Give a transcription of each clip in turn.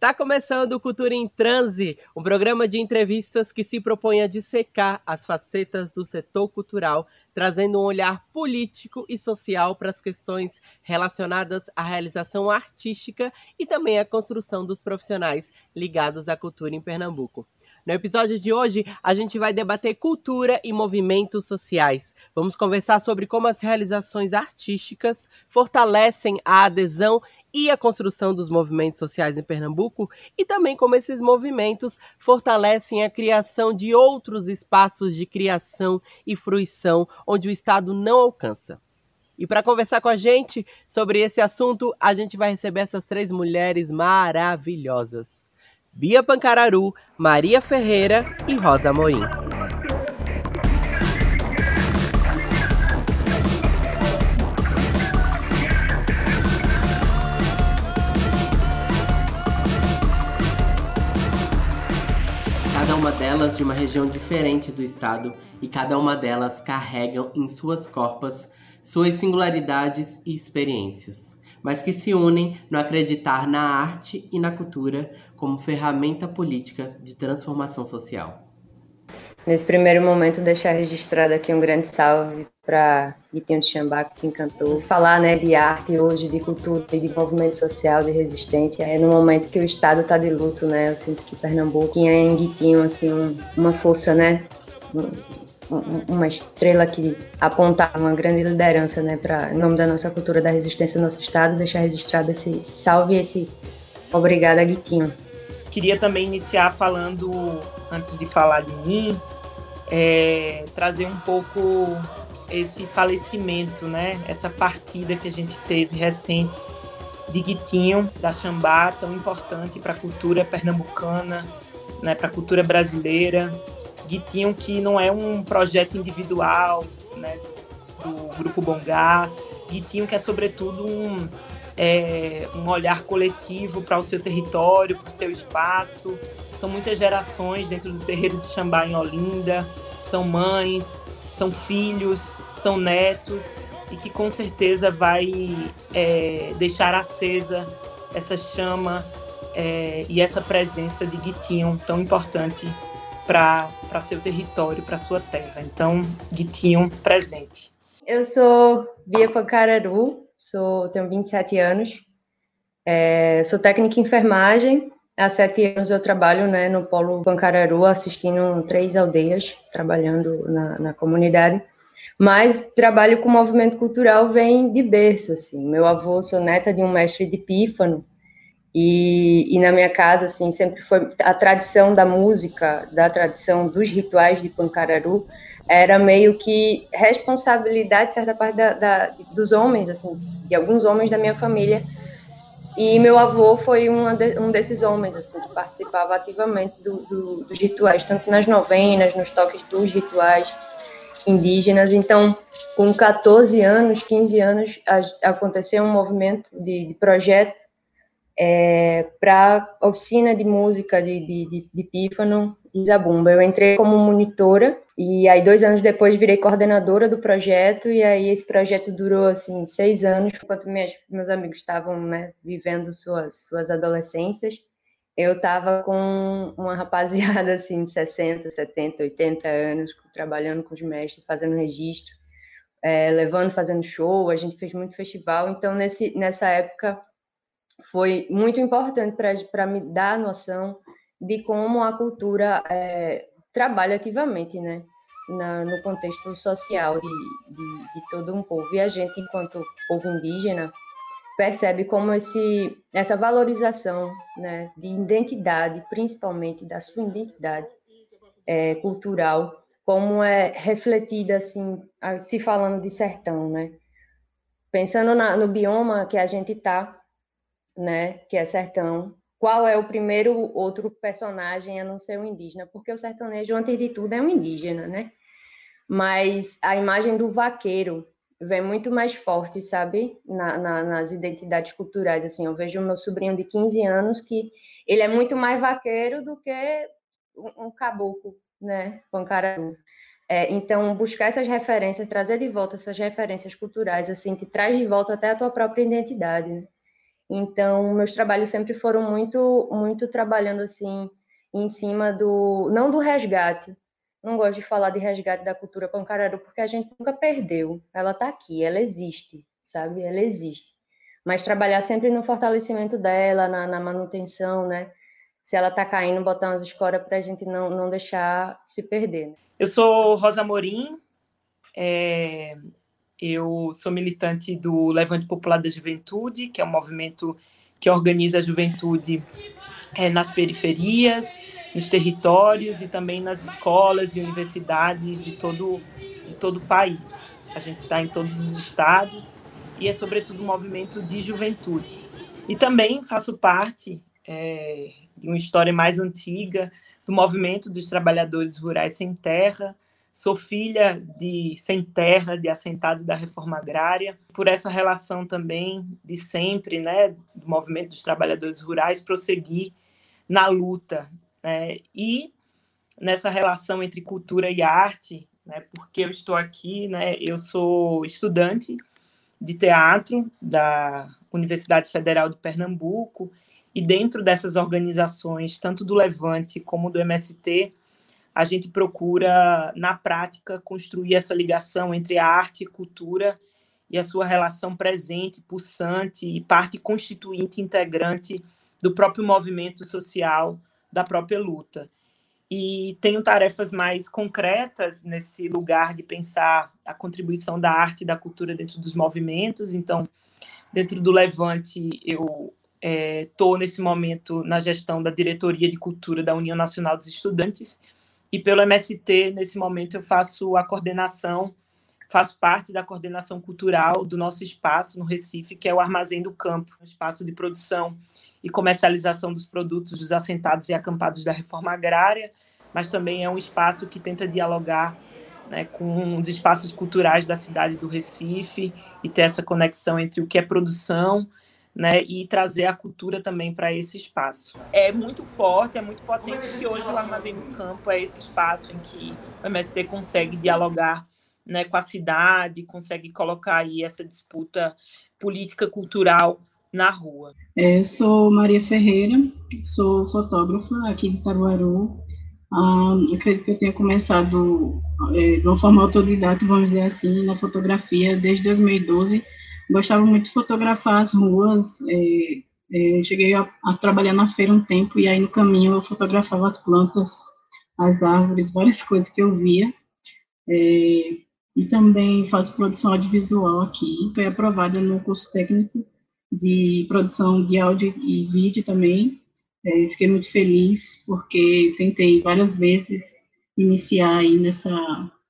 Tá começando o Cultura em Transe, um programa de entrevistas que se propõe a dissecar as facetas do setor cultural, trazendo um olhar político e social para as questões relacionadas à realização artística e também à construção dos profissionais ligados à cultura em Pernambuco. No episódio de hoje, a gente vai debater cultura e movimentos sociais. Vamos conversar sobre como as realizações artísticas fortalecem a adesão e a construção dos movimentos sociais em Pernambuco e também como esses movimentos fortalecem a criação de outros espaços de criação e fruição onde o Estado não alcança. E para conversar com a gente sobre esse assunto, a gente vai receber essas três mulheres maravilhosas. Bia Pancararu, Maria Ferreira e Rosa Moim. Delas de uma região diferente do estado e cada uma delas carregam em suas corpas suas singularidades e experiências mas que se unem no acreditar na arte e na cultura como ferramenta política de transformação social. Nesse primeiro momento, deixar registrado aqui um grande salve para Guitinho de Xambá, que se encantou. Falar né, de arte hoje, de cultura de movimento social, de resistência, é no momento que o Estado está de luto, né? Eu sinto que Pernambuco tinha em Guitinho, assim, um, uma força, né? uma estrela que apontava uma grande liderança, né, para em nome da nossa cultura da resistência do nosso estado, deixar registrado esse salve esse obrigada, Guitinho. Queria também iniciar falando, antes de falar de mim, é, trazer um pouco esse falecimento, né, essa partida que a gente teve recente de Guitinho, da Xambá, tão importante para a cultura pernambucana, né, para a cultura brasileira, Guitinho, que não é um projeto individual né, do Grupo Bongá. Guitinho, que é sobretudo um, é, um olhar coletivo para o seu território, para o seu espaço. São muitas gerações dentro do terreiro de Xambá em Olinda, são mães, são filhos, são netos, e que com certeza vai é, deixar acesa essa chama é, e essa presença de Guitinho tão importante para seu território, para sua terra. Então, Guitinho, presente. Eu sou Bia Pancararu, sou, tenho 27 anos, é, sou técnica em enfermagem. Há sete anos eu trabalho né, no Polo Pancararu, assistindo três aldeias, trabalhando na, na comunidade. Mas trabalho com movimento cultural vem de berço, assim. Meu avô, sou neta de um mestre de pífano, e, e, na minha casa, assim, sempre foi a tradição da música, da tradição dos rituais de Pancararu, era meio que responsabilidade, certa parte da, da, dos homens, assim, de alguns homens da minha família. E meu avô foi de, um desses homens, assim, que participava ativamente do, do, dos rituais, tanto nas novenas, nos toques dos rituais indígenas. Então, com 14 anos, 15 anos, aconteceu um movimento de, de projeto é, para oficina de música de, de, de, de pífano zabumba. Eu entrei como monitora e aí dois anos depois virei coordenadora do projeto e aí esse projeto durou assim seis anos, enquanto meus, meus amigos estavam né, vivendo suas suas adolescências. Eu estava com uma rapaziada assim de 60, 70, 80 anos, trabalhando com os mestres, fazendo registro, é, levando, fazendo show. A gente fez muito festival. Então nesse nessa época foi muito importante para me dar a noção de como a cultura é, trabalha ativamente, né? Na, no contexto social de, de, de, todo um povo. E a gente, enquanto povo indígena, percebe como esse, essa valorização né, de identidade, principalmente da sua identidade é, cultural, como é refletida, assim, se falando de sertão, né? Pensando na, no bioma que a gente está, né, que é sertão, qual é o primeiro outro personagem a não ser um indígena? Porque o sertanejo, antes de tudo, é um indígena, né? Mas a imagem do vaqueiro vem muito mais forte, sabe? Na, na, nas identidades culturais, assim. Eu vejo o meu sobrinho de 15 anos que ele é muito mais vaqueiro do que um, um caboclo, né? Pancararu. É, então, buscar essas referências, trazer de volta essas referências culturais, assim, que traz de volta até a tua própria identidade, né? Então, meus trabalhos sempre foram muito, muito trabalhando assim em cima do, não do resgate. Não gosto de falar de resgate da cultura pancararu porque a gente nunca perdeu. Ela está aqui, ela existe, sabe? Ela existe. Mas trabalhar sempre no fortalecimento dela, na, na manutenção, né? Se ela está caindo, botar umas escoras para a gente não, não deixar se perder. Né? Eu sou Rosa Morim, é, eu sou militante do Levante Popular da Juventude, que é um movimento que organiza a juventude é, nas periferias, nos territórios e também nas escolas e universidades de todo, de todo o país. A gente está em todos os estados e é, sobretudo, um movimento de juventude. E também faço parte é, de uma história mais antiga do movimento dos trabalhadores rurais sem terra, Sou filha de sem terra, de assentados da reforma agrária, por essa relação também de sempre, né, do movimento dos trabalhadores rurais, prosseguir na luta, né, e nessa relação entre cultura e arte, né, porque eu estou aqui, né, eu sou estudante de teatro da Universidade Federal de Pernambuco, e dentro dessas organizações, tanto do Levante como do MST, a gente procura, na prática, construir essa ligação entre a arte e cultura e a sua relação presente, pulsante e parte constituinte integrante do próprio movimento social, da própria luta. E tenho tarefas mais concretas nesse lugar de pensar a contribuição da arte e da cultura dentro dos movimentos. Então, dentro do Levante, eu estou é, nesse momento na gestão da diretoria de cultura da União Nacional dos Estudantes e pelo MST, nesse momento, eu faço a coordenação, faço parte da coordenação cultural do nosso espaço no Recife, que é o Armazém do Campo, um espaço de produção e comercialização dos produtos dos assentados e acampados da reforma agrária, mas também é um espaço que tenta dialogar né, com os espaços culturais da cidade do Recife e ter essa conexão entre o que é produção né, e trazer a cultura também para esse espaço. É muito forte, é muito potente que hoje o Armazém do Campo é esse espaço em que o MST consegue dialogar né, com a cidade, consegue colocar aí essa disputa política cultural na rua. É, eu sou Maria Ferreira, sou fotógrafa aqui de Caruaru. Ah, acredito que eu tenha começado é, de uma forma autodidata, vamos dizer assim, na fotografia desde 2012 gostava muito de fotografar as ruas. É, é, cheguei a, a, trabalhar na feira um tempo e aí no caminho eu fotografava as plantas, as árvores, várias coisas que eu via. É, e também faço produção audiovisual aqui. Foi aprovada no curso técnico de produção de áudio e vídeo também. É, fiquei muito feliz porque tentei várias vezes iniciar aí nessa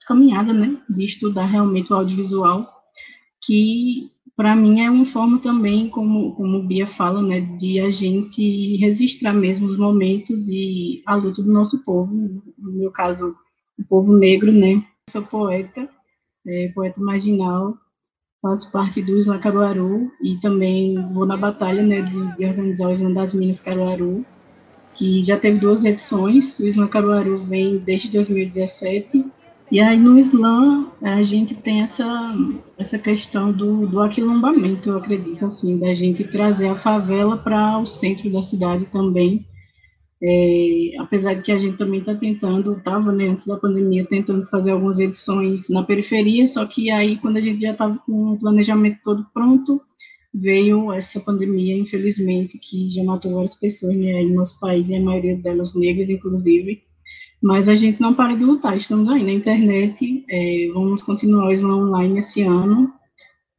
caminhada, né, de estudar realmente o audiovisual, que para mim é uma forma também, como, como Bia fala, né, de a gente registrar mesmo os momentos e a luta do nosso povo, no meu caso, o povo negro, né, sou poeta, é, poeta marginal, faço parte do Isla Caruaru e também vou na batalha, né, de, de organizar o Isla das Minas Caruaru, que já teve duas edições, o Isla Caruaru vem desde 2017 e aí no Islã a gente tem essa, essa questão do, do aquilombamento, eu acredito, assim, da gente trazer a favela para o centro da cidade também. É, apesar de que a gente também está tentando, estava né, antes da pandemia tentando fazer algumas edições na periferia, só que aí quando a gente já estava com o planejamento todo pronto, veio essa pandemia, infelizmente, que já matou várias pessoas né, no nosso país, e a maioria delas negras, inclusive, mas a gente não para de lutar, estamos aí na internet, é, vamos continuar o online esse ano,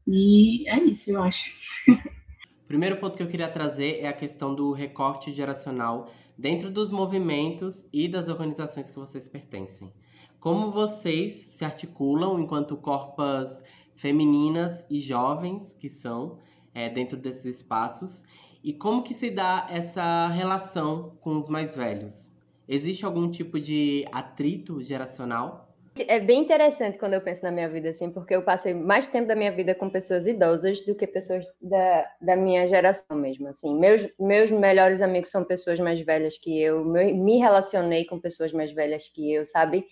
e é isso, eu acho. O primeiro ponto que eu queria trazer é a questão do recorte geracional dentro dos movimentos e das organizações que vocês pertencem. Como vocês se articulam enquanto corpas femininas e jovens que são é, dentro desses espaços e como que se dá essa relação com os mais velhos? Existe algum tipo de atrito geracional? É bem interessante quando eu penso na minha vida, assim, porque eu passei mais tempo da minha vida com pessoas idosas do que pessoas da, da minha geração mesmo, assim. Meus, meus melhores amigos são pessoas mais velhas que eu, me relacionei com pessoas mais velhas que eu, sabe?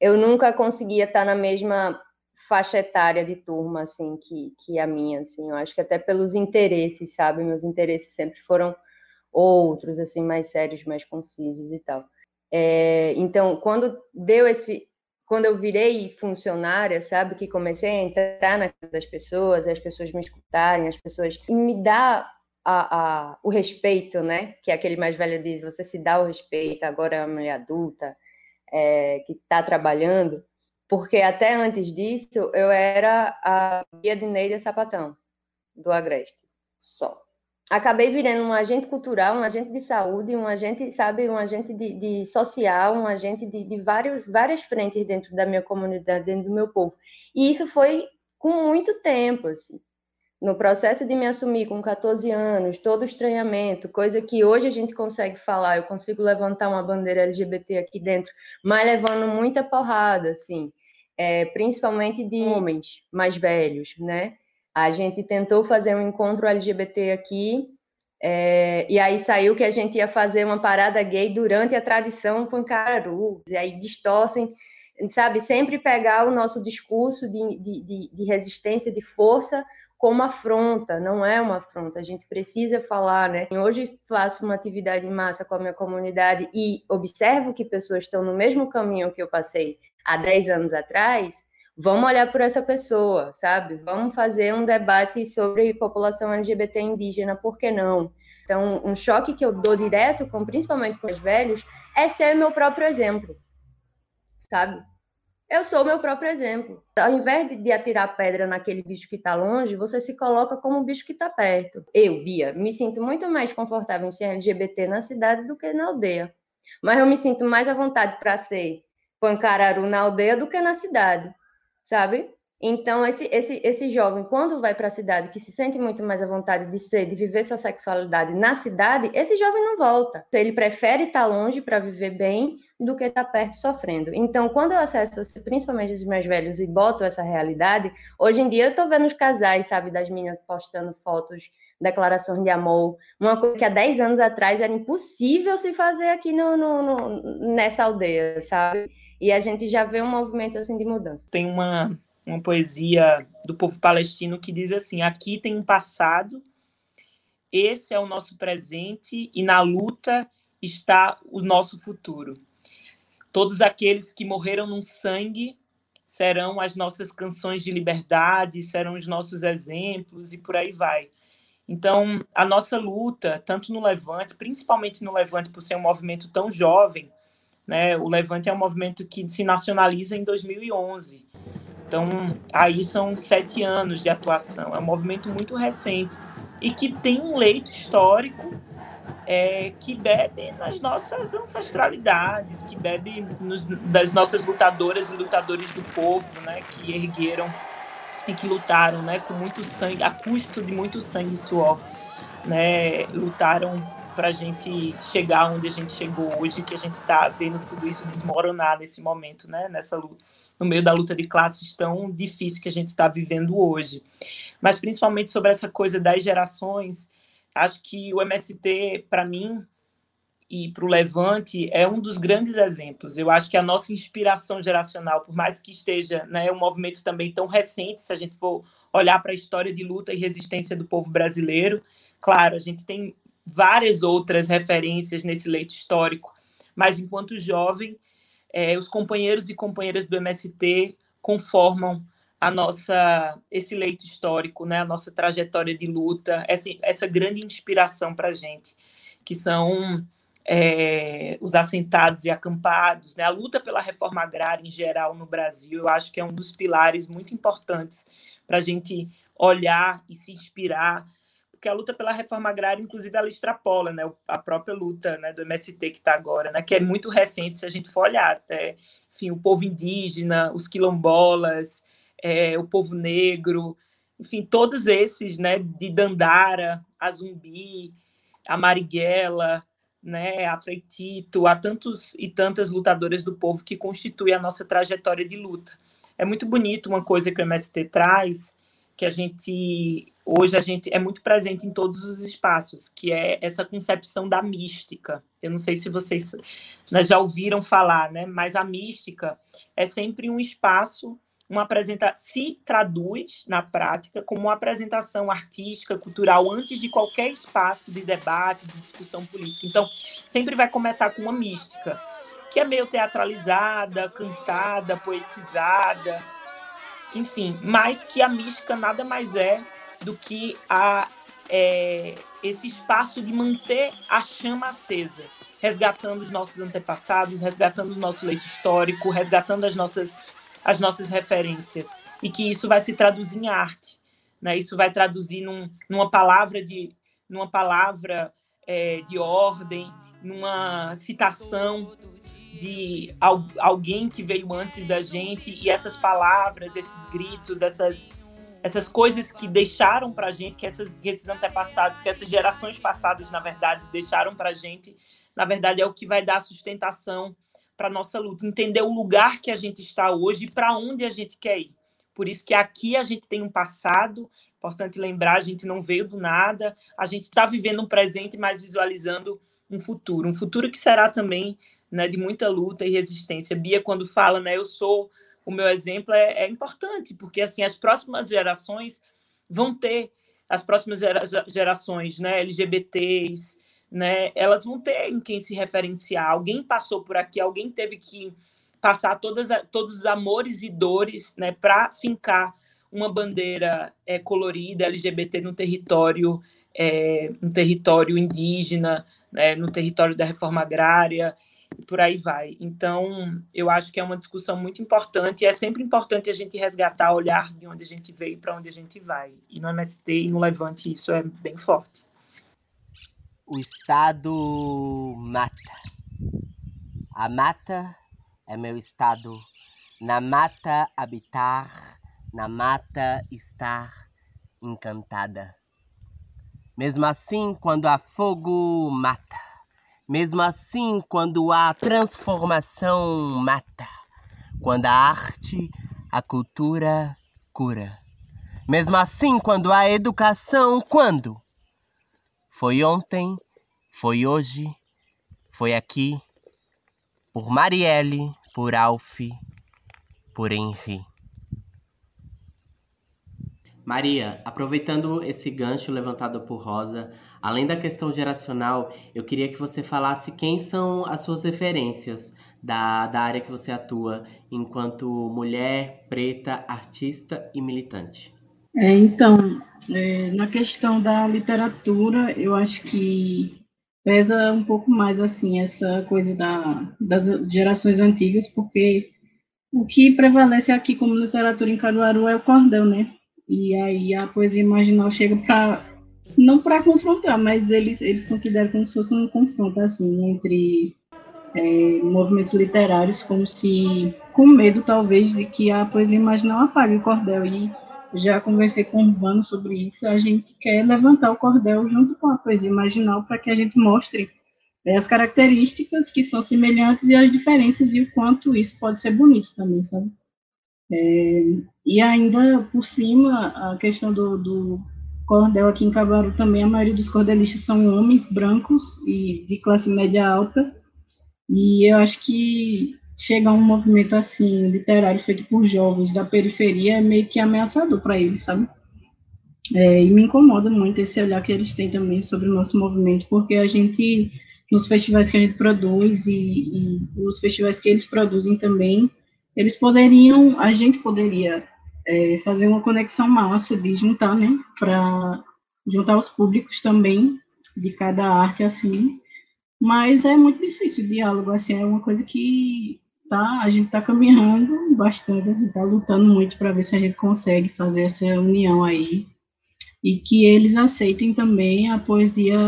Eu nunca conseguia estar na mesma faixa etária de turma, assim, que, que a minha, assim, eu acho que até pelos interesses, sabe, meus interesses sempre foram outros, assim, mais sérios, mais concisos e tal. É, então, quando deu esse, quando eu virei funcionária, sabe, que comecei a entrar na casa das pessoas, as pessoas me escutarem, as pessoas me dá a, a, o respeito, né, que aquele mais velho diz, você se dá o respeito, agora é uma mulher adulta, é, que está trabalhando, porque até antes disso eu era a guia de Neida Sapatão, do Agreste, só. Acabei virando um agente cultural, um agente de saúde, um agente, sabe, um agente de, de social, um agente de, de vários, várias frentes dentro da minha comunidade, dentro do meu povo. E isso foi com muito tempo, assim no processo de me assumir com 14 anos, todo o estranhamento, coisa que hoje a gente consegue falar, eu consigo levantar uma bandeira LGBT aqui dentro, mas levando muita porrada, assim, é, principalmente de homens mais velhos, né? A gente tentou fazer um encontro LGBT aqui, é, e aí saiu que a gente ia fazer uma parada gay durante a tradição Pancararu, e aí distorcem, sabe, sempre pegar o nosso discurso de, de, de resistência, de força, como afronta, não é uma afronta, a gente precisa falar, né? Hoje faço uma atividade em massa com a minha comunidade e observo que pessoas estão no mesmo caminho que eu passei há 10 anos atrás, vamos olhar por essa pessoa, sabe? Vamos fazer um debate sobre população LGBT indígena, por que não? Então, um choque que eu dou direto, com, principalmente com os velhos, é ser meu próprio exemplo, sabe? Eu sou o meu próprio exemplo. Ao invés de atirar pedra naquele bicho que está longe, você se coloca como um bicho que está perto. Eu, Bia, me sinto muito mais confortável em ser LGBT na cidade do que na aldeia. Mas eu me sinto mais à vontade para ser pancararu na aldeia do que na cidade, sabe? Então, esse, esse, esse jovem, quando vai para a cidade, que se sente muito mais à vontade de ser, de viver sua sexualidade na cidade, esse jovem não volta. Ele prefere estar longe para viver bem do que estar perto sofrendo. Então, quando eu acesso, principalmente os mais velhos, e boto essa realidade, hoje em dia eu estou vendo os casais, sabe, das meninas postando fotos, declarações de amor, uma coisa que há 10 anos atrás era impossível se fazer aqui no, no, no nessa aldeia, sabe? E a gente já vê um movimento assim de mudança. Tem uma uma poesia do povo palestino que diz assim: aqui tem um passado, esse é o nosso presente e na luta está o nosso futuro. Todos aqueles que morreram no sangue serão as nossas canções de liberdade, serão os nossos exemplos e por aí vai. Então, a nossa luta, tanto no Levante, principalmente no Levante, por ser um movimento tão jovem, né? O Levante é um movimento que se nacionaliza em 2011. Então, aí são sete anos de atuação. É um movimento muito recente e que tem um leito histórico é, que bebe nas nossas ancestralidades, que bebe nos, das nossas lutadoras e lutadores do povo, né, que ergueram e que lutaram, né, com muito sangue, a custo de muito sangue e suor, né, lutaram para a gente chegar onde a gente chegou hoje, que a gente está vendo tudo isso desmoronar nesse momento, né, nessa luta no meio da luta de classes tão difícil que a gente está vivendo hoje. Mas principalmente sobre essa coisa das gerações, acho que o MST, para mim, e para o Levante é um dos grandes exemplos. Eu acho que a nossa inspiração geracional, por mais que esteja né, um movimento também tão recente, se a gente for olhar para a história de luta e resistência do povo brasileiro, claro, a gente tem várias outras referências nesse leito histórico, mas enquanto jovem, é, os companheiros e companheiras do MST conformam a nossa esse leito histórico, né, a nossa trajetória de luta, essa, essa grande inspiração para a gente, que são é, os assentados e acampados, né, a luta pela reforma agrária em geral no Brasil, eu acho que é um dos pilares muito importantes para a gente olhar e se inspirar porque a luta pela reforma agrária, inclusive, ela extrapola né, a própria luta né, do MST que está agora, né, que é muito recente, se a gente for olhar até, enfim, o povo indígena, os quilombolas, é, o povo negro, enfim, todos esses, né, de Dandara, a Zumbi, a Marighella, né, a Freitito, há tantos e tantas lutadoras do povo que constituem a nossa trajetória de luta. É muito bonito uma coisa que o MST traz, que a gente hoje a gente é muito presente em todos os espaços, que é essa concepção da mística. Eu não sei se vocês né, já ouviram falar, né? Mas a mística é sempre um espaço uma apresenta se traduz na prática como uma apresentação artística, cultural antes de qualquer espaço de debate, de discussão política. Então, sempre vai começar com uma mística, que é meio teatralizada, cantada, poetizada, enfim, mas que a mística nada mais é do que a é, esse espaço de manter a chama acesa, resgatando os nossos antepassados, resgatando o nosso leito histórico, resgatando as nossas as nossas referências e que isso vai se traduzir em arte, né? Isso vai traduzir num, numa palavra de numa palavra é, de ordem, numa citação de alguém que veio antes da gente e essas palavras, esses gritos, essas essas coisas que deixaram para a gente, que, essas, que esses antepassados, que essas gerações passadas, na verdade, deixaram para a gente, na verdade, é o que vai dar sustentação para nossa luta, entender o lugar que a gente está hoje e para onde a gente quer ir. Por isso que aqui a gente tem um passado, importante lembrar, a gente não veio do nada, a gente está vivendo um presente, mas visualizando um futuro, um futuro que será também né, de muita luta e resistência. Bia, quando fala, né, eu sou o meu exemplo, é, é importante, porque assim as próximas gerações vão ter as próximas gerações, né, LGBTs, né, elas vão ter em quem se referenciar. Alguém passou por aqui, alguém teve que passar todas, todos os amores e dores né, para fincar uma bandeira é, colorida LGBT no território, é, no território indígena, né, no território da reforma agrária e por aí vai. Então, eu acho que é uma discussão muito importante e é sempre importante a gente resgatar, olhar de onde a gente veio para onde a gente vai. E no MST e no Levante isso é bem forte. O estado mata. A mata é meu estado. Na mata habitar, na mata estar encantada. Mesmo assim, quando há fogo, mata. Mesmo assim, quando há transformação, mata. Quando a arte, a cultura cura. Mesmo assim, quando há educação, quando? Foi ontem, foi hoje, foi aqui, por Marielle, por Alf, por Henri. Maria, aproveitando esse gancho levantado por Rosa, além da questão geracional, eu queria que você falasse quem são as suas referências da, da área que você atua enquanto mulher, preta, artista e militante. É, então, é, na questão da literatura, eu acho que pesa um pouco mais assim essa coisa da, das gerações antigas, porque o que prevalece aqui como literatura em Caruaru é o cordel, né? E aí a poesia marginal chega para não para confrontar, mas eles eles consideram como se fosse um confronto assim entre é, movimentos literários, como se com medo talvez de que a poesia marginal apague o cordel e já conversei com o Urbano sobre isso, a gente quer levantar o cordel junto com a poesia marginal para que a gente mostre é, as características que são semelhantes e as diferenças e o quanto isso pode ser bonito também, sabe? É, e ainda por cima, a questão do, do cordel aqui em Cabaru também, a maioria dos cordelistas são homens brancos e de classe média alta, e eu acho que chegar um movimento assim, literário feito por jovens da periferia é meio que ameaçador para eles, sabe? É, e me incomoda muito esse olhar que eles têm também sobre o nosso movimento, porque a gente, nos festivais que a gente produz e, e os festivais que eles produzem também, eles poderiam, a gente poderia é, fazer uma conexão massa de juntar, né, para juntar os públicos também de cada arte assim, mas é muito difícil o diálogo, assim, é uma coisa que tá, a gente está caminhando bastante, assim, está lutando muito para ver se a gente consegue fazer essa união aí e que eles aceitem também a poesia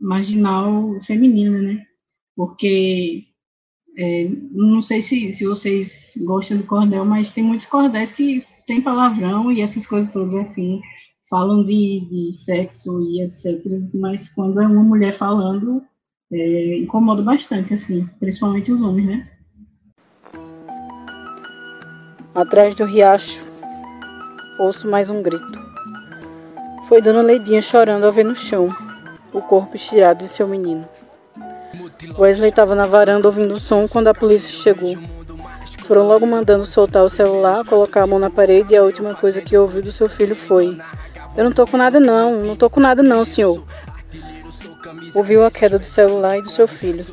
marginal feminina, né? Porque é, não sei se, se vocês gostam do cordel, mas tem muitos cordéis que tem palavrão e essas coisas todas assim, falam de, de sexo e etc. Mas quando é uma mulher falando, é, incomoda bastante, assim, principalmente os homens, né? Atrás do riacho, ouço mais um grito. Foi Dona Leidinha chorando ao ver no chão o corpo estirado de seu menino. Wesley estava na varanda ouvindo o som quando a polícia chegou. foram logo mandando soltar o celular, colocar a mão na parede e a última coisa que ouviu do seu filho foi: Eu não tô com nada não, não tô com nada não, senhor. Ouviu a queda do celular e do seu filho.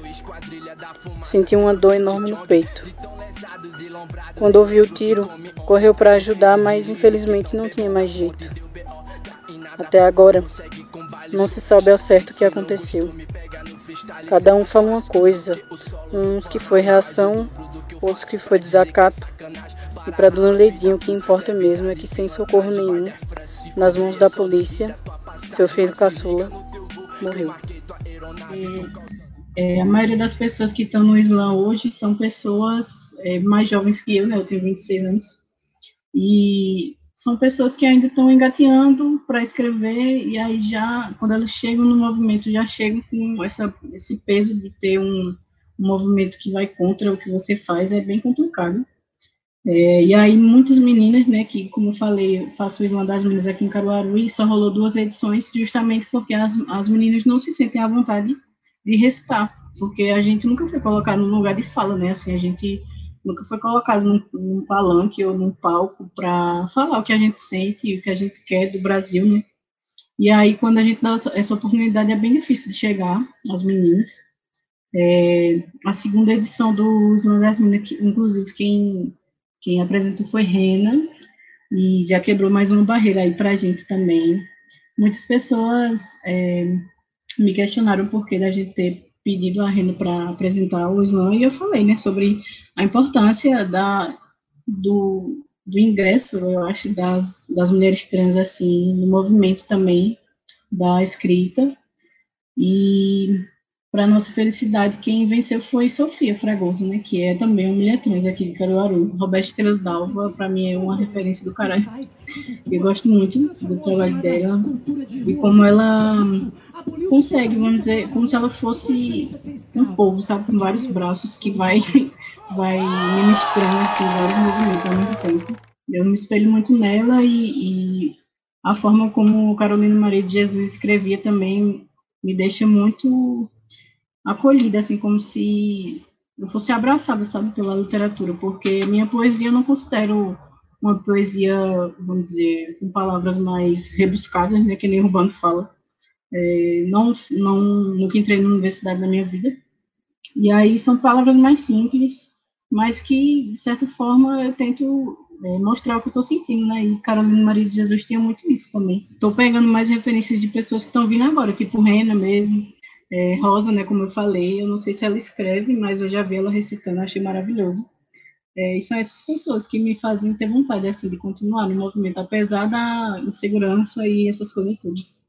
Sentiu uma dor enorme no peito. Quando ouviu o tiro, correu para ajudar, mas infelizmente não tinha mais jeito. Até agora, não se sabe ao certo o que aconteceu. Cada um fala uma coisa, uns que foi reação, outros que foi desacato. E para Dona Leidinha o que importa mesmo é que sem socorro nenhum, nas mãos da polícia, seu filho caçula morreu. É, a maioria das pessoas que estão no Islã hoje são pessoas é, mais jovens que eu, né? Eu tenho 26 anos. E são pessoas que ainda estão engateando para escrever e aí já, quando elas chegam no movimento, já chegam com essa, esse peso de ter um, um movimento que vai contra o que você faz, é bem complicado. É, e aí muitas meninas, né, que como eu falei, eu faço o Islã das Meninas aqui em Caruaru e só rolou duas edições justamente porque as, as meninas não se sentem à vontade de recitar, porque a gente nunca foi colocado no lugar de fala, né, assim, a gente nunca foi colocado num, num palanque ou num palco para falar o que a gente sente e o que a gente quer do Brasil, né? E aí, quando a gente dá essa oportunidade, é bem difícil de chegar às meninas. É, a segunda edição do Islã das Minas, que, inclusive, quem, quem apresentou foi Rena, e já quebrou mais uma barreira aí para a gente também. Muitas pessoas é, me questionaram por que da gente ter pedido a Rena para apresentar o Islã, e eu falei, né, sobre a importância da, do, do ingresso, eu acho, das, das mulheres trans, assim, no movimento também da escrita, e para nossa felicidade, quem venceu foi Sofia Fragoso, né, que é também uma trans aqui de Caruaru. Roberta Estrela Dalva, para mim, é uma referência do caralho. Eu gosto muito do trabalho dela e como ela consegue, vamos dizer, como se ela fosse um povo, sabe, com vários braços que vai, vai ministrando, assim, vários movimentos ao mesmo tempo. Eu me espelho muito nela e, e a forma como Carolina Maria de Jesus escrevia também me deixa muito acolhida, assim, como se eu fosse abraçada, sabe, pela literatura, porque minha poesia eu não considero uma poesia, vamos dizer, com palavras mais rebuscadas, né, que nem Urbano fala. É, não, não, nunca entrei na universidade na minha vida. E aí são palavras mais simples, mas que, de certa forma, eu tento é, mostrar o que eu estou sentindo, né? E Carolina Maria de Jesus tinha muito isso também. Estou pegando mais referências de pessoas que estão vindo agora, tipo Rena mesmo, é, Rosa, né, como eu falei, eu não sei se ela escreve, mas eu já vi ela recitando, achei maravilhoso. É, e são essas pessoas que me fazem ter vontade assim, de continuar no movimento, apesar da insegurança e essas coisas todas.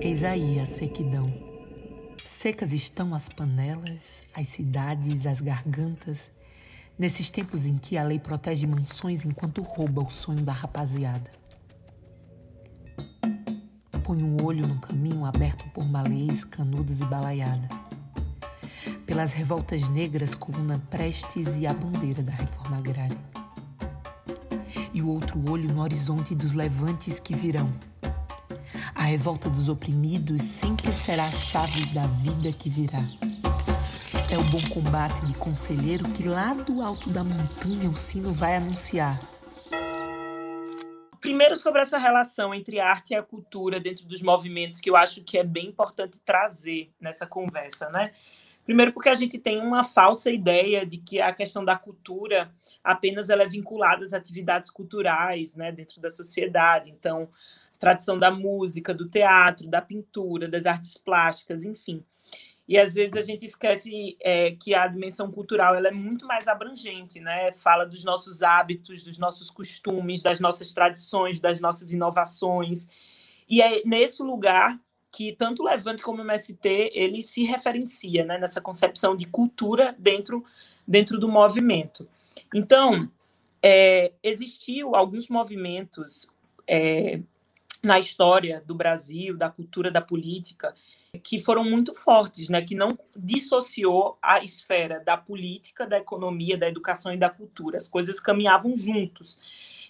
Eis aí a sequidão. Secas estão as panelas, as cidades, as gargantas, nesses tempos em que a lei protege mansões enquanto rouba o sonho da rapaziada põe um olho no caminho aberto por malês, canudos e balaiada. Pelas revoltas negras, coluna Prestes e a bandeira da reforma agrária. E o outro olho no horizonte dos levantes que virão. A revolta dos oprimidos sempre será a chave da vida que virá. É o bom combate de conselheiro que lá do alto da montanha o sino vai anunciar primeiro sobre essa relação entre a arte e a cultura dentro dos movimentos que eu acho que é bem importante trazer nessa conversa, né? Primeiro porque a gente tem uma falsa ideia de que a questão da cultura apenas ela é vinculada às atividades culturais, né, dentro da sociedade. Então, tradição da música, do teatro, da pintura, das artes plásticas, enfim. E às vezes a gente esquece é, que a dimensão cultural ela é muito mais abrangente, né? Fala dos nossos hábitos, dos nossos costumes, das nossas tradições, das nossas inovações. E é nesse lugar que tanto o Levante como o MST ele se referencia, né? Nessa concepção de cultura dentro dentro do movimento. Então, é, existiu alguns movimentos é, na história do Brasil, da cultura, da política, que foram muito fortes, né, que não dissociou a esfera da política, da economia, da educação e da cultura. As coisas caminhavam juntos.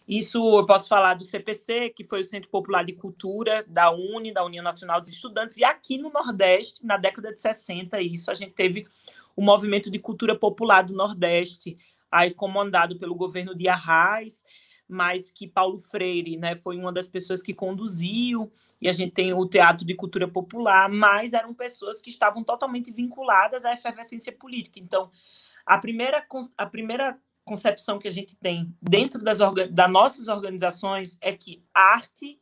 Isso eu posso falar do CPC, que foi o Centro Popular de Cultura, da UNE, da União Nacional dos Estudantes, e aqui no Nordeste, na década de 60, isso a gente teve o movimento de cultura popular do Nordeste, aí comandado pelo governo de Arraes, mas que Paulo Freire né, foi uma das pessoas que conduziu, e a gente tem o Teatro de Cultura Popular, mas eram pessoas que estavam totalmente vinculadas à efervescência política. Então, a primeira, a primeira concepção que a gente tem dentro das, das nossas organizações é que arte,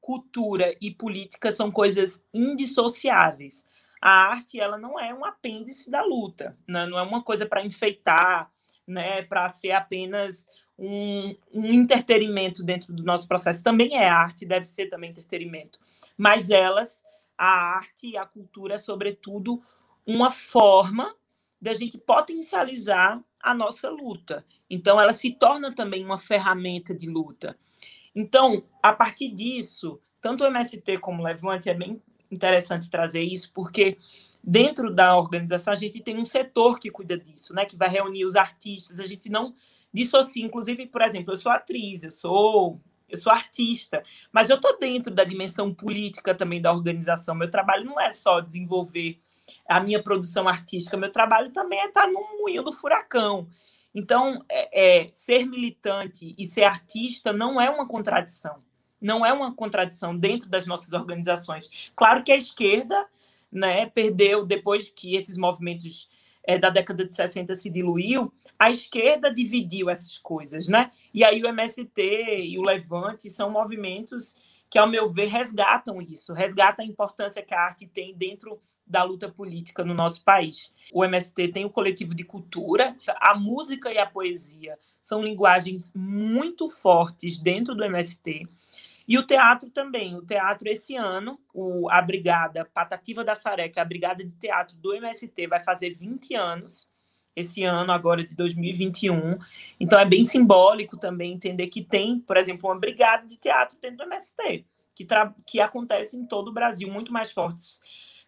cultura e política são coisas indissociáveis. A arte ela não é um apêndice da luta, né? não é uma coisa para enfeitar, né? para ser apenas um, um entretenimento dentro do nosso processo. Também é arte, deve ser também entretenimento. Mas elas, a arte e a cultura, é, sobretudo, uma forma da gente potencializar a nossa luta. Então, ela se torna também uma ferramenta de luta. Então, a partir disso, tanto o MST como o Levante é bem interessante trazer isso, porque dentro da organização a gente tem um setor que cuida disso, né, que vai reunir os artistas. A gente não dissocia, inclusive, por exemplo, eu sou atriz, eu sou eu sou artista, mas eu estou dentro da dimensão política também da organização. Meu trabalho não é só desenvolver a minha produção artística, meu trabalho também é estar no moinho do furacão. Então, é, é, ser militante e ser artista não é uma contradição. Não é uma contradição dentro das nossas organizações. Claro que a esquerda né, perdeu, depois que esses movimentos é, da década de 60 se diluiu, a esquerda dividiu essas coisas, né? E aí o MST e o Levante são movimentos que, ao meu ver, resgatam isso, resgatam a importância que a arte tem dentro da luta política no nosso país. O MST tem o coletivo de cultura, a música e a poesia são linguagens muito fortes dentro do MST. E o teatro também. O teatro, esse ano, o, a Brigada Patativa da Saré, que é a Brigada de Teatro do MST, vai fazer 20 anos, esse ano, agora de 2021. Então, é bem simbólico também entender que tem, por exemplo, uma brigada de teatro dentro do MST, que, que acontece em todo o Brasil, muito mais fortes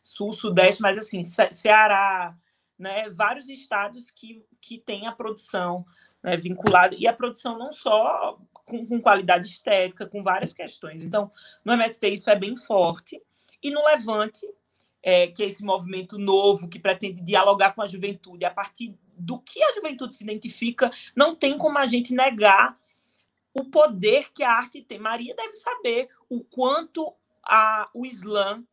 sul, sudeste, mas assim, Ceará, né, vários estados que, que têm a produção né, vinculada, e a produção não só com, com, qualidade estética, com várias questões. Então, no MST isso é bem forte, e no Levante, é, que é esse movimento novo que pretende dialogar com a juventude, a partir do que a juventude se identifica, não tem como a gente negar o poder que a arte tem. Maria deve saber o quanto a, o Islã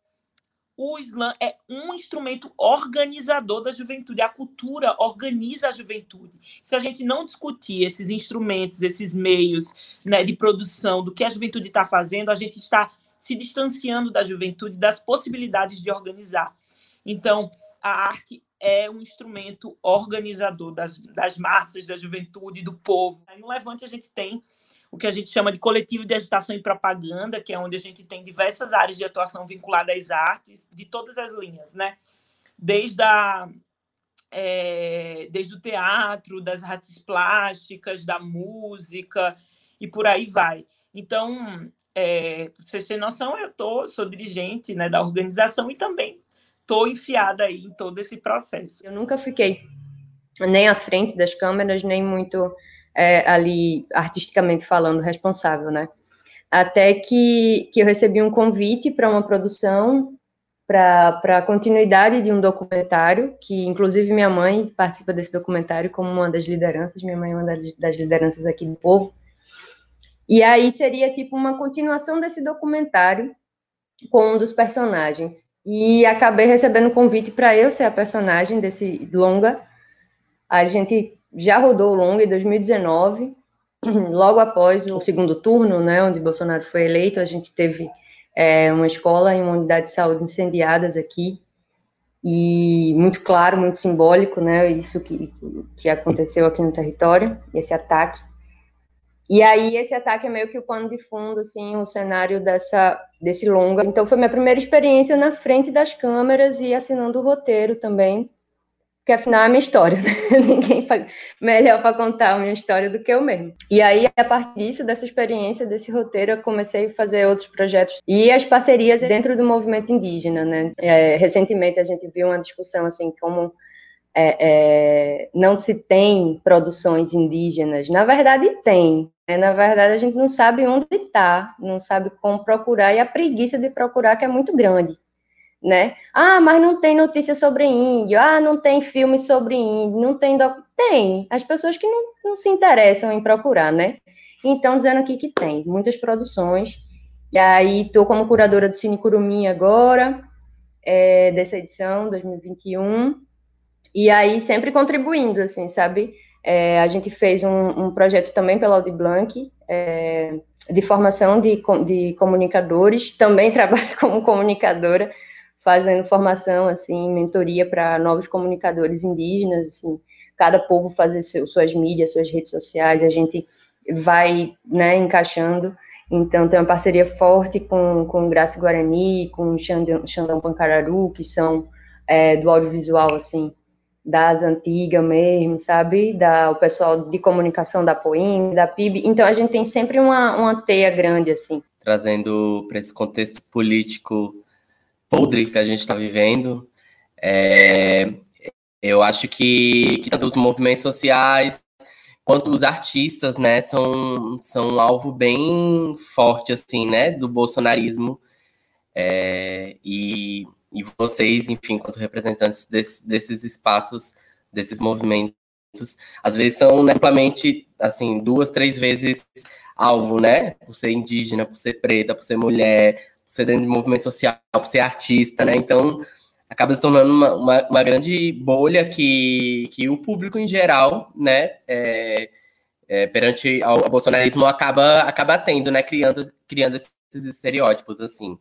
o Islã é um instrumento organizador da juventude. A cultura organiza a juventude. Se a gente não discutir esses instrumentos, esses meios né, de produção, do que a juventude está fazendo, a gente está se distanciando da juventude, das possibilidades de organizar. Então, a arte é um instrumento organizador das, das massas, da juventude, do povo. No Levante, a gente tem o que a gente chama de coletivo de agitação e propaganda, que é onde a gente tem diversas áreas de atuação vinculadas às artes, de todas as linhas, né? Desde, a, é, desde o teatro, das artes plásticas, da música e por aí vai. Então, é, vocês terem noção, eu tô, sou dirigente né, da organização e também estou enfiada aí em todo esse processo. Eu nunca fiquei nem à frente das câmeras, nem muito é, ali, artisticamente falando, responsável, né? Até que, que eu recebi um convite para uma produção para a continuidade de um documentário, que inclusive minha mãe participa desse documentário como uma das lideranças, minha mãe é uma das lideranças aqui do povo. E aí seria tipo uma continuação desse documentário com um dos personagens. E acabei recebendo um convite para eu ser a personagem desse longa. A gente já rodou o longa em 2019, logo após o segundo turno, né, onde Bolsonaro foi eleito, a gente teve é, uma escola e uma unidade de saúde incendiadas aqui, e muito claro, muito simbólico, né, isso que, que aconteceu aqui no território, esse ataque. E aí esse ataque é meio que o pano de fundo, assim, o cenário dessa, desse longa. Então foi minha primeira experiência na frente das câmeras e assinando o roteiro também, porque afinal é a minha história, né? Ninguém melhor para contar a minha história do que eu mesmo. E aí, a partir disso, dessa experiência, desse roteiro, eu comecei a fazer outros projetos e as parcerias dentro do movimento indígena, né? É, recentemente a gente viu uma discussão assim como é, é, não se tem produções indígenas. Na verdade, tem. Né? Na verdade, a gente não sabe onde está, não sabe como procurar, e a preguiça de procurar que é muito grande. Né? Ah, mas não tem notícia sobre índio, ah, não tem filme sobre índio, não tem. Doc... Tem, as pessoas que não, não se interessam em procurar, né? Então, dizendo aqui que tem muitas produções. E aí, estou como curadora do Cine Curumim agora, é, dessa edição, 2021. E aí, sempre contribuindo, assim, sabe? É, a gente fez um, um, projeto também pela Audi Blanc, é, de formação de, de comunicadores, também trabalho como comunicadora, fazendo formação, assim, mentoria para novos comunicadores indígenas, assim, cada povo fazer seu, suas mídias, suas redes sociais, a gente vai, né, encaixando, então tem uma parceria forte com, com Graça Guarani, com Xandão, Pancararu, que são é, do audiovisual, assim, das antigas mesmo, sabe? Da, o pessoal de comunicação da POIM, da PIB. Então a gente tem sempre uma, uma teia grande, assim. Trazendo para esse contexto político podre que a gente está vivendo, é, eu acho que, que tanto os movimentos sociais quanto os artistas, né, são, são um alvo bem forte, assim, né, do bolsonarismo. É, e e vocês, enfim, enquanto representantes desse, desses espaços, desses movimentos, às vezes são né, amplamente, assim, duas, três vezes alvo, né? Por ser indígena, por ser preta, por ser mulher, ser dentro de movimento social, por ser artista, né? Então, acaba se tornando uma, uma, uma grande bolha que, que o público em geral, né, é, é, perante ao, ao bolsonarismo acaba, acaba tendo, né, criando, criando esses estereótipos, assim.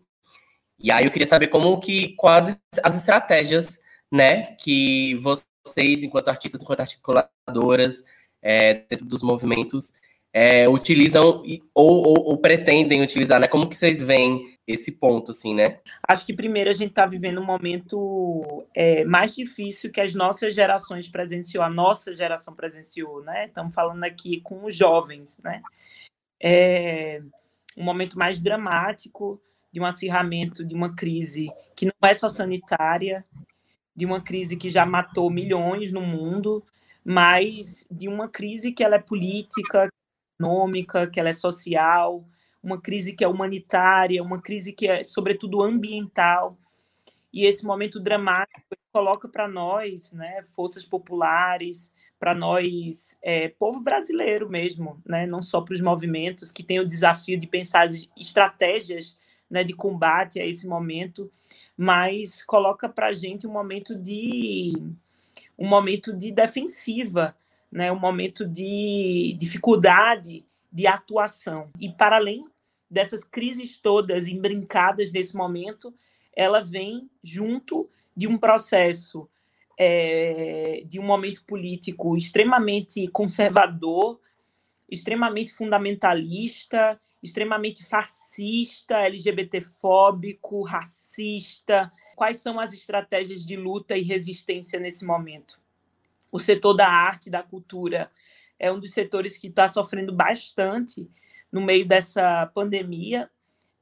E aí eu queria saber como que, quais as estratégias, né, que vocês, enquanto artistas, enquanto articuladoras, é, dentro dos movimentos, é, utilizam ou, ou, ou, pretendem utilizar, né? Como que vocês veem esse ponto, assim, né? Acho que primeiro a gente está vivendo um momento é, mais difícil que as nossas gerações presenciou, a nossa geração presenciou, né? Estamos falando aqui com os jovens, né? É um momento mais dramático, de um acirramento de uma crise que não é só sanitária, de uma crise que já matou milhões no mundo, mas de uma crise que ela é política, econômica, que ela é social, uma crise que é humanitária, uma crise que é sobretudo ambiental. E esse momento dramático coloca para nós, né, forças populares, para nós, é, povo brasileiro mesmo, né, não só para os movimentos que têm o desafio de pensar estratégias né, de combate a esse momento, mas coloca para a gente um momento de um momento de defensiva, né, um momento de dificuldade de atuação. E para além dessas crises todas embrincadas nesse momento, ela vem junto de um processo é, de um momento político extremamente conservador, extremamente fundamentalista, extremamente fascista, LGBTfóbico, racista. Quais são as estratégias de luta e resistência nesse momento? O setor da arte, da cultura, é um dos setores que está sofrendo bastante no meio dessa pandemia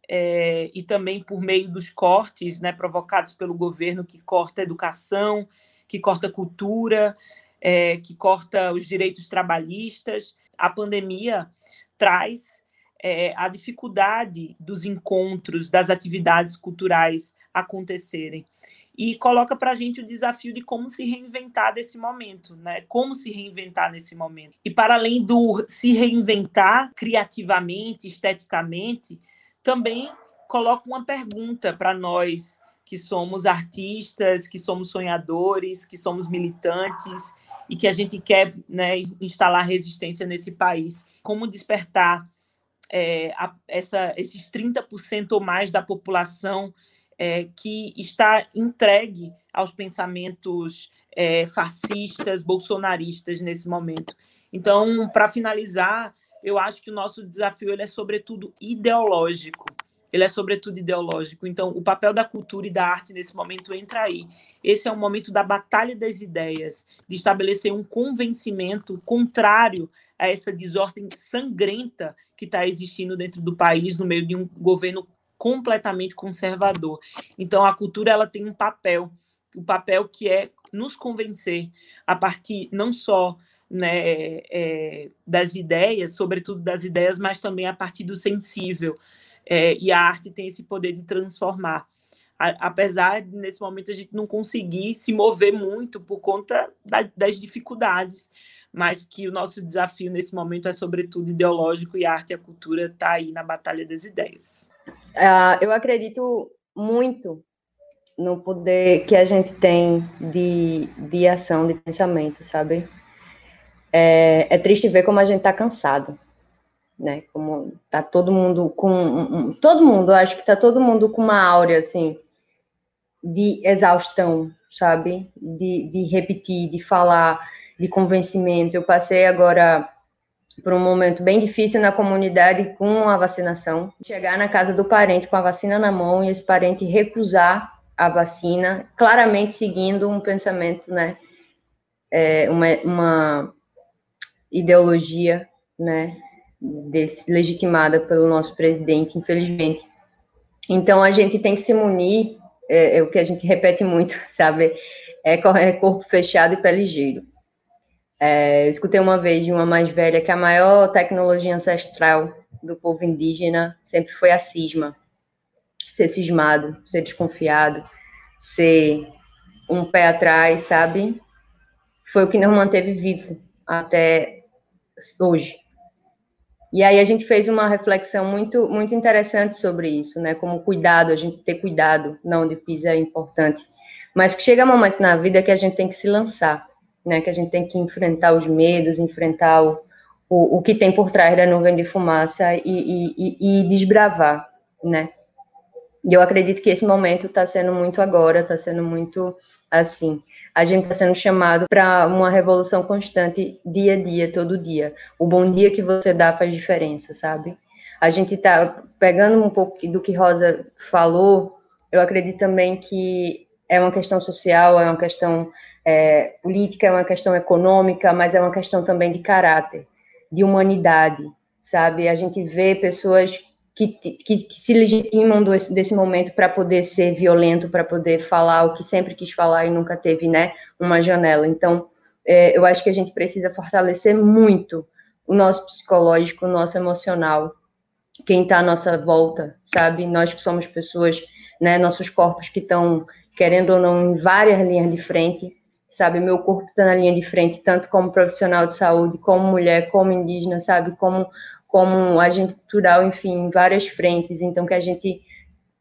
é, e também por meio dos cortes né, provocados pelo governo que corta educação, que corta cultura, é, que corta os direitos trabalhistas. A pandemia traz é, a dificuldade dos encontros, das atividades culturais acontecerem. E coloca para a gente o desafio de como se reinventar desse momento, né? Como se reinventar nesse momento. E para além do se reinventar criativamente, esteticamente, também coloca uma pergunta para nós que somos artistas, que somos sonhadores, que somos militantes e que a gente quer né, instalar resistência nesse país. Como despertar é, a, essa, esses 30% ou mais da população é, que está entregue aos pensamentos é, fascistas, bolsonaristas nesse momento. Então, para finalizar, eu acho que o nosso desafio ele é sobretudo ideológico. Ele é sobretudo ideológico. Então, o papel da cultura e da arte nesse momento entra aí. Esse é um momento da batalha das ideias, de estabelecer um convencimento contrário a essa desordem sangrenta que está existindo dentro do país no meio de um governo completamente conservador. Então a cultura ela tem um papel, o um papel que é nos convencer a partir não só né, é, das ideias, sobretudo das ideias, mas também a partir do sensível. É, e a arte tem esse poder de transformar. Apesar de nesse momento a gente não conseguir se mover muito por conta da, das dificuldades, mas que o nosso desafio nesse momento é sobretudo ideológico e a arte e a cultura está aí na batalha das ideias. Uh, eu acredito muito no poder que a gente tem de, de ação, de pensamento, sabe? É, é triste ver como a gente está cansado, né? Como tá todo mundo com um, um, todo mundo, acho que tá todo mundo com uma áurea assim de exaustão, sabe? De, de repetir, de falar, de convencimento. Eu passei agora por um momento bem difícil na comunidade com a vacinação. Chegar na casa do parente com a vacina na mão e esse parente recusar a vacina, claramente seguindo um pensamento, né? É, uma, uma ideologia, né? Desse, legitimada pelo nosso presidente, infelizmente. Então a gente tem que se munir, é, é o que a gente repete muito, sabe? É, é corpo fechado e pé ligeiro. É, eu escutei uma vez de uma mais velha que a maior tecnologia ancestral do povo indígena sempre foi a cisma. Ser cismado, ser desconfiado, ser um pé atrás, sabe? Foi o que nos manteve vivo até hoje. E aí a gente fez uma reflexão muito muito interessante sobre isso, né? Como cuidado, a gente ter cuidado, não de pisa é importante, mas que chega um momento na vida que a gente tem que se lançar, né? Que a gente tem que enfrentar os medos, enfrentar o, o, o que tem por trás da nuvem de fumaça e, e, e desbravar, né? E eu acredito que esse momento está sendo muito agora, está sendo muito assim. A gente está sendo chamado para uma revolução constante, dia a dia, todo dia. O bom dia que você dá faz diferença, sabe? A gente está pegando um pouco do que Rosa falou. Eu acredito também que é uma questão social, é uma questão é, política, é uma questão econômica, mas é uma questão também de caráter, de humanidade, sabe? A gente vê pessoas que, que, que se legitimam desse, desse momento para poder ser violento, para poder falar o que sempre quis falar e nunca teve, né, uma janela. Então, é, eu acho que a gente precisa fortalecer muito o nosso psicológico, o nosso emocional, quem está à nossa volta, sabe? Nós que somos pessoas, né, nossos corpos que estão, querendo ou não, em várias linhas de frente, sabe? Meu corpo está na linha de frente, tanto como profissional de saúde, como mulher, como indígena, sabe? Como como agente cultural, enfim, em várias frentes. Então, que a gente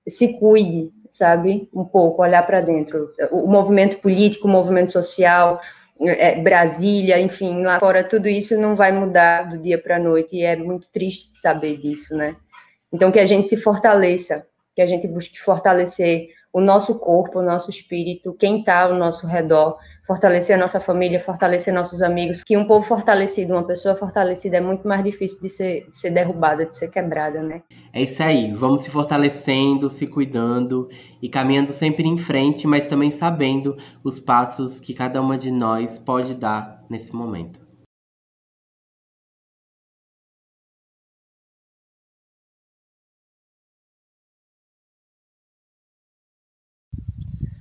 se cuide, sabe? Um pouco, olhar para dentro. O movimento político, o movimento social, é, Brasília, enfim, lá fora, tudo isso não vai mudar do dia para a noite e é muito triste saber disso, né? Então, que a gente se fortaleça, que a gente busque fortalecer o nosso corpo, o nosso espírito, quem está ao nosso redor, fortalecer a nossa família, fortalecer nossos amigos. Que um povo fortalecido, uma pessoa fortalecida é muito mais difícil de ser, de ser derrubada, de ser quebrada, né? É isso aí, vamos se fortalecendo, se cuidando e caminhando sempre em frente, mas também sabendo os passos que cada uma de nós pode dar nesse momento.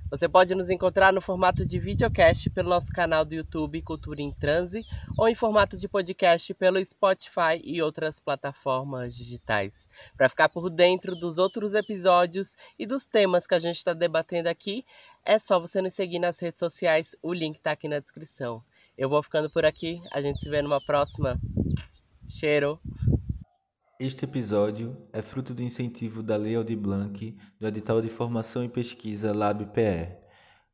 Você pode nos encontrar no formato de videocast pelo nosso canal do YouTube Cultura em Transe ou em formato de podcast pelo Spotify e outras plataformas digitais. Para ficar por dentro dos outros episódios e dos temas que a gente está debatendo aqui, é só você nos seguir nas redes sociais, o link está aqui na descrição. Eu vou ficando por aqui, a gente se vê numa próxima. Cheiro! Este episódio é fruto do incentivo da Lei Aldir Blanc do edital de formação e pesquisa LabPE,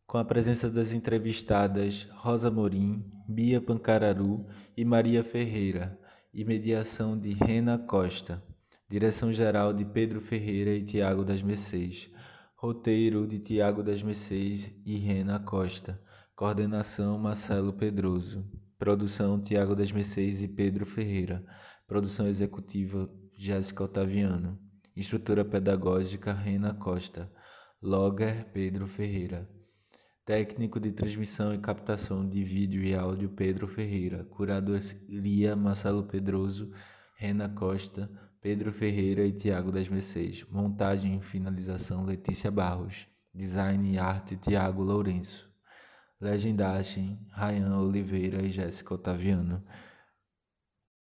com a presença das entrevistadas Rosa Morim, Bia Pancararu e Maria Ferreira, e mediação de Rena Costa, direção-geral de Pedro Ferreira e Tiago das Mercês, roteiro de Tiago das Mercês e Rena Costa, coordenação Marcelo Pedroso, produção Tiago das Mercês e Pedro Ferreira, Produção executiva Jéssica Otaviano. Estrutura pedagógica Rena Costa. Logger Pedro Ferreira. Técnico de transmissão e captação de vídeo e áudio Pedro Ferreira. Curadoria Marcelo Pedroso, Rena Costa, Pedro Ferreira e Tiago das Mercedes. Montagem e finalização Letícia Barros. Design e arte Tiago Lourenço. Legendagem Rayan Oliveira e Jéssica Otaviano.